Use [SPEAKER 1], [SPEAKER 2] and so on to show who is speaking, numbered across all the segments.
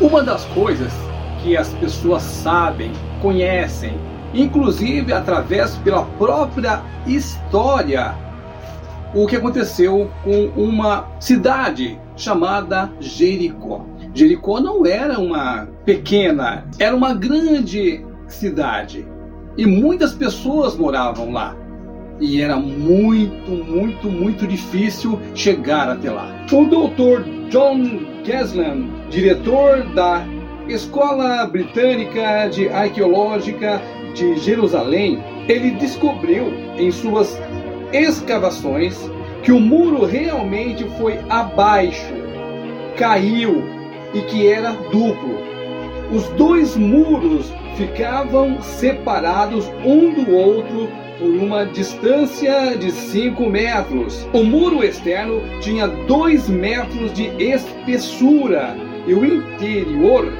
[SPEAKER 1] Uma das coisas que as pessoas sabem, conhecem, inclusive através pela própria história, o que aconteceu com uma cidade chamada Jericó. Jericó não era uma pequena, era uma grande cidade e muitas pessoas moravam lá. E era muito, muito, muito difícil chegar até lá. O doutor John Gesland, diretor da Escola Britânica de Arqueológica de Jerusalém, ele descobriu em suas escavações que o muro realmente foi abaixo, caiu e que era duplo. Os dois muros ficavam separados um do outro por uma distância de 5 metros. O muro externo tinha 2 metros de espessura e o interior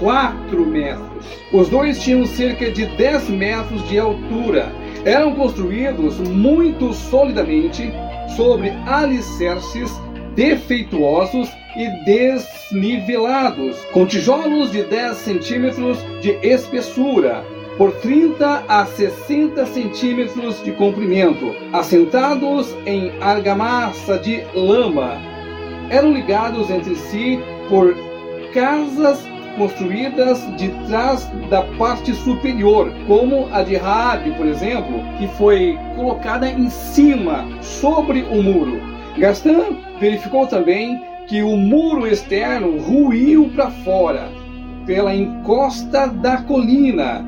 [SPEAKER 1] 4 metros. Os dois tinham cerca de 10 metros de altura. Eram construídos muito solidamente sobre alicerces defeituosos e desnivelados, com tijolos de 10 centímetros de espessura por 30 a 60 centímetros de comprimento, assentados em argamassa de lama. Eram ligados entre si por casas construídas de trás da parte superior, como a de Raabe, por exemplo, que foi colocada em cima, sobre o muro. Gaston verificou também que o muro externo ruiu para fora, pela encosta da colina,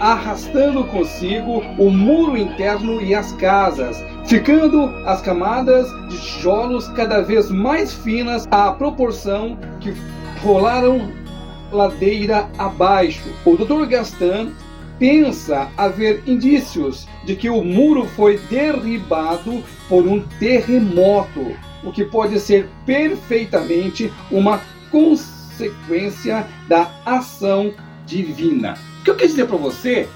[SPEAKER 1] arrastando consigo o muro interno e as casas, ficando as camadas de tijolos cada vez mais finas à proporção que rolaram ladeira abaixo. O Dr. Gaston pensa haver indícios de que o muro foi derribado por um terremoto, o que pode ser perfeitamente uma consequência da ação divina. O que eu quero dizer para você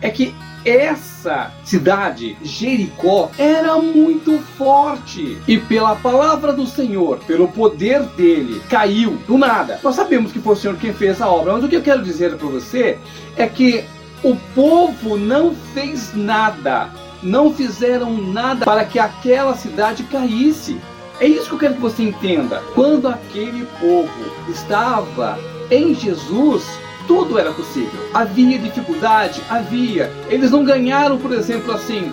[SPEAKER 1] é que essa cidade, Jericó, era muito forte. E pela palavra do Senhor, pelo poder dele, caiu do nada. Nós sabemos que foi o Senhor quem fez a obra, mas o que eu quero dizer para você é que o povo não fez nada. Não fizeram nada para que aquela cidade caísse. É isso que eu quero que você entenda. Quando aquele povo estava em Jesus, tudo era possível. Havia dificuldade? Havia. Eles não ganharam, por exemplo, assim,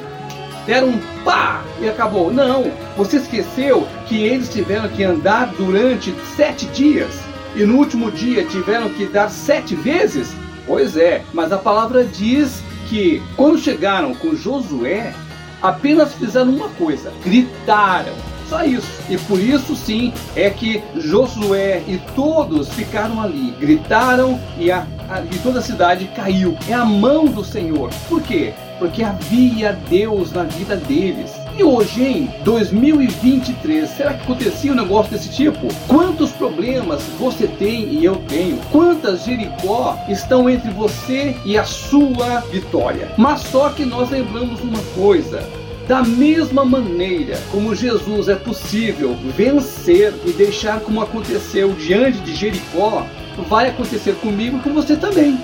[SPEAKER 1] deram um pá e acabou. Não, você esqueceu que eles tiveram que andar durante sete dias e no último dia tiveram que dar sete vezes? Pois é, mas a palavra diz que quando chegaram com Josué, apenas fizeram uma coisa: gritaram. Só isso. E por isso sim é que Josué e todos ficaram ali, gritaram e, a, a, e toda a cidade caiu. É a mão do Senhor. Por quê? Porque havia Deus na vida deles. E hoje, em 2023, será que acontecia um negócio desse tipo? Quantos problemas você tem e eu tenho? Quantas Jericó estão entre você e a sua vitória? Mas só que nós lembramos uma coisa: da mesma maneira como Jesus é possível vencer e deixar como aconteceu diante de Jericó, vai acontecer comigo e com você também.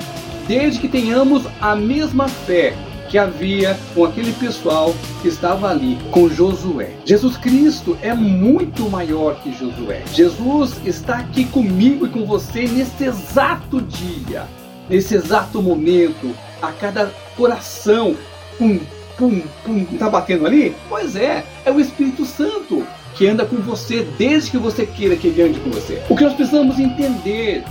[SPEAKER 1] Desde que tenhamos a mesma fé que havia com aquele pessoal que estava ali com Josué. Jesus Cristo é muito maior que Josué. Jesus está aqui comigo e com você nesse exato dia, nesse exato momento, a cada coração, com pum, pum, tá batendo ali? Pois é, é o Espírito Santo que anda com você desde que você queira que ele ande com você. O que nós precisamos entender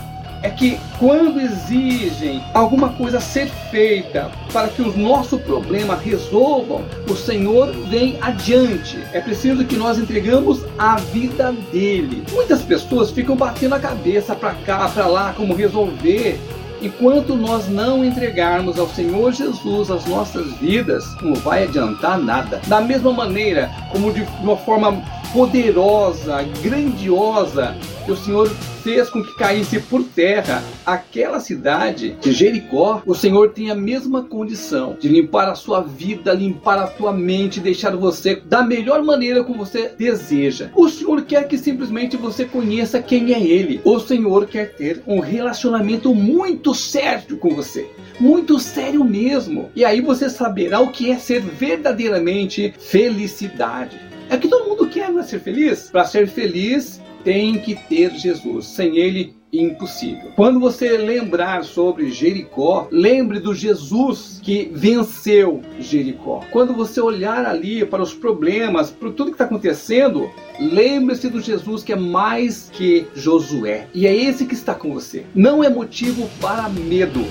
[SPEAKER 1] é que quando exigem alguma coisa ser feita para que o nosso problema resolvam, o Senhor vem adiante. É preciso que nós entregamos a vida dele. Muitas pessoas ficam batendo a cabeça para cá, para lá, como resolver Enquanto nós não entregarmos ao Senhor Jesus as nossas vidas, não vai adiantar nada. Da mesma maneira como de uma forma poderosa, grandiosa, que o Senhor fez com que caísse por terra aquela cidade de Jericó, o Senhor tem a mesma condição de limpar a sua vida, limpar a tua mente, deixar você da melhor maneira como você deseja. O Senhor quer que simplesmente você conheça quem é Ele. O Senhor quer ter um relacionamento muito sério com você. Muito sério mesmo. E aí você saberá o que é ser verdadeiramente felicidade. É que todo mundo quer, não é ser feliz? Para ser feliz, tem que ter Jesus. Sem ele, impossível. Quando você lembrar sobre Jericó, lembre do Jesus que venceu Jericó. Quando você olhar ali para os problemas, para tudo que está acontecendo, lembre-se do Jesus que é mais que Josué. E é esse que está com você. Não é motivo para medo.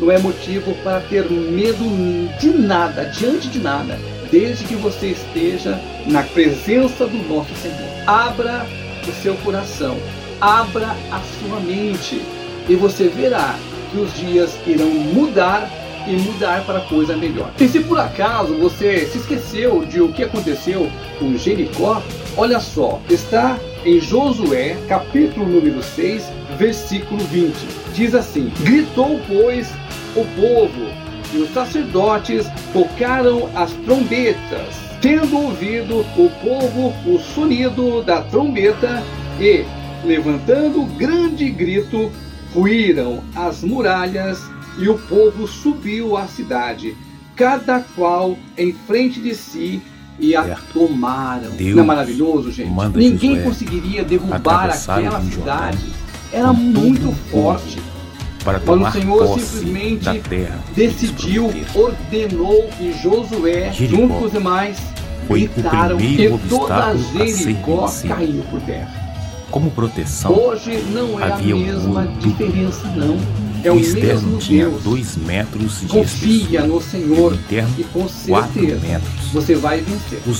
[SPEAKER 1] Não é motivo para ter medo de nada, diante de nada, desde que você esteja na presença do nosso Senhor. Abra o seu coração, abra a sua mente e você verá que os dias irão mudar e mudar para coisa melhor. E se por acaso você se esqueceu de o que aconteceu com Jericó, olha só, está em Josué, capítulo número 6, versículo 20. Diz assim: Gritou, pois, o povo, e os sacerdotes tocaram as trombetas tendo ouvido o povo o sonido da trombeta e, levantando grande grito, ruíram as muralhas e o povo subiu à cidade, cada qual em frente de si e a certo. tomaram. Deus Não é maravilhoso, gente? Ninguém Josué conseguiria derrubar aquela cidade. Era muito forte.
[SPEAKER 2] Para
[SPEAKER 1] tomar Mas o Senhor simplesmente decidiu, ordenou e Josué, Jericó. junto com os demais,
[SPEAKER 2] foi gritaram
[SPEAKER 1] o primeiro obstáculo a Jericó caiu por terra.
[SPEAKER 2] Como proteção,
[SPEAKER 1] hoje não é
[SPEAKER 2] havia
[SPEAKER 1] a mesma
[SPEAKER 2] um
[SPEAKER 1] diferença não. É
[SPEAKER 2] o,
[SPEAKER 1] o
[SPEAKER 2] externo tinha
[SPEAKER 1] Deus.
[SPEAKER 2] dois metros de
[SPEAKER 1] Confia
[SPEAKER 2] espessura.
[SPEAKER 1] no Senhor
[SPEAKER 2] o interno,
[SPEAKER 1] e com
[SPEAKER 2] quatro
[SPEAKER 1] certeza
[SPEAKER 2] metros.
[SPEAKER 1] você vai vencer.
[SPEAKER 2] Os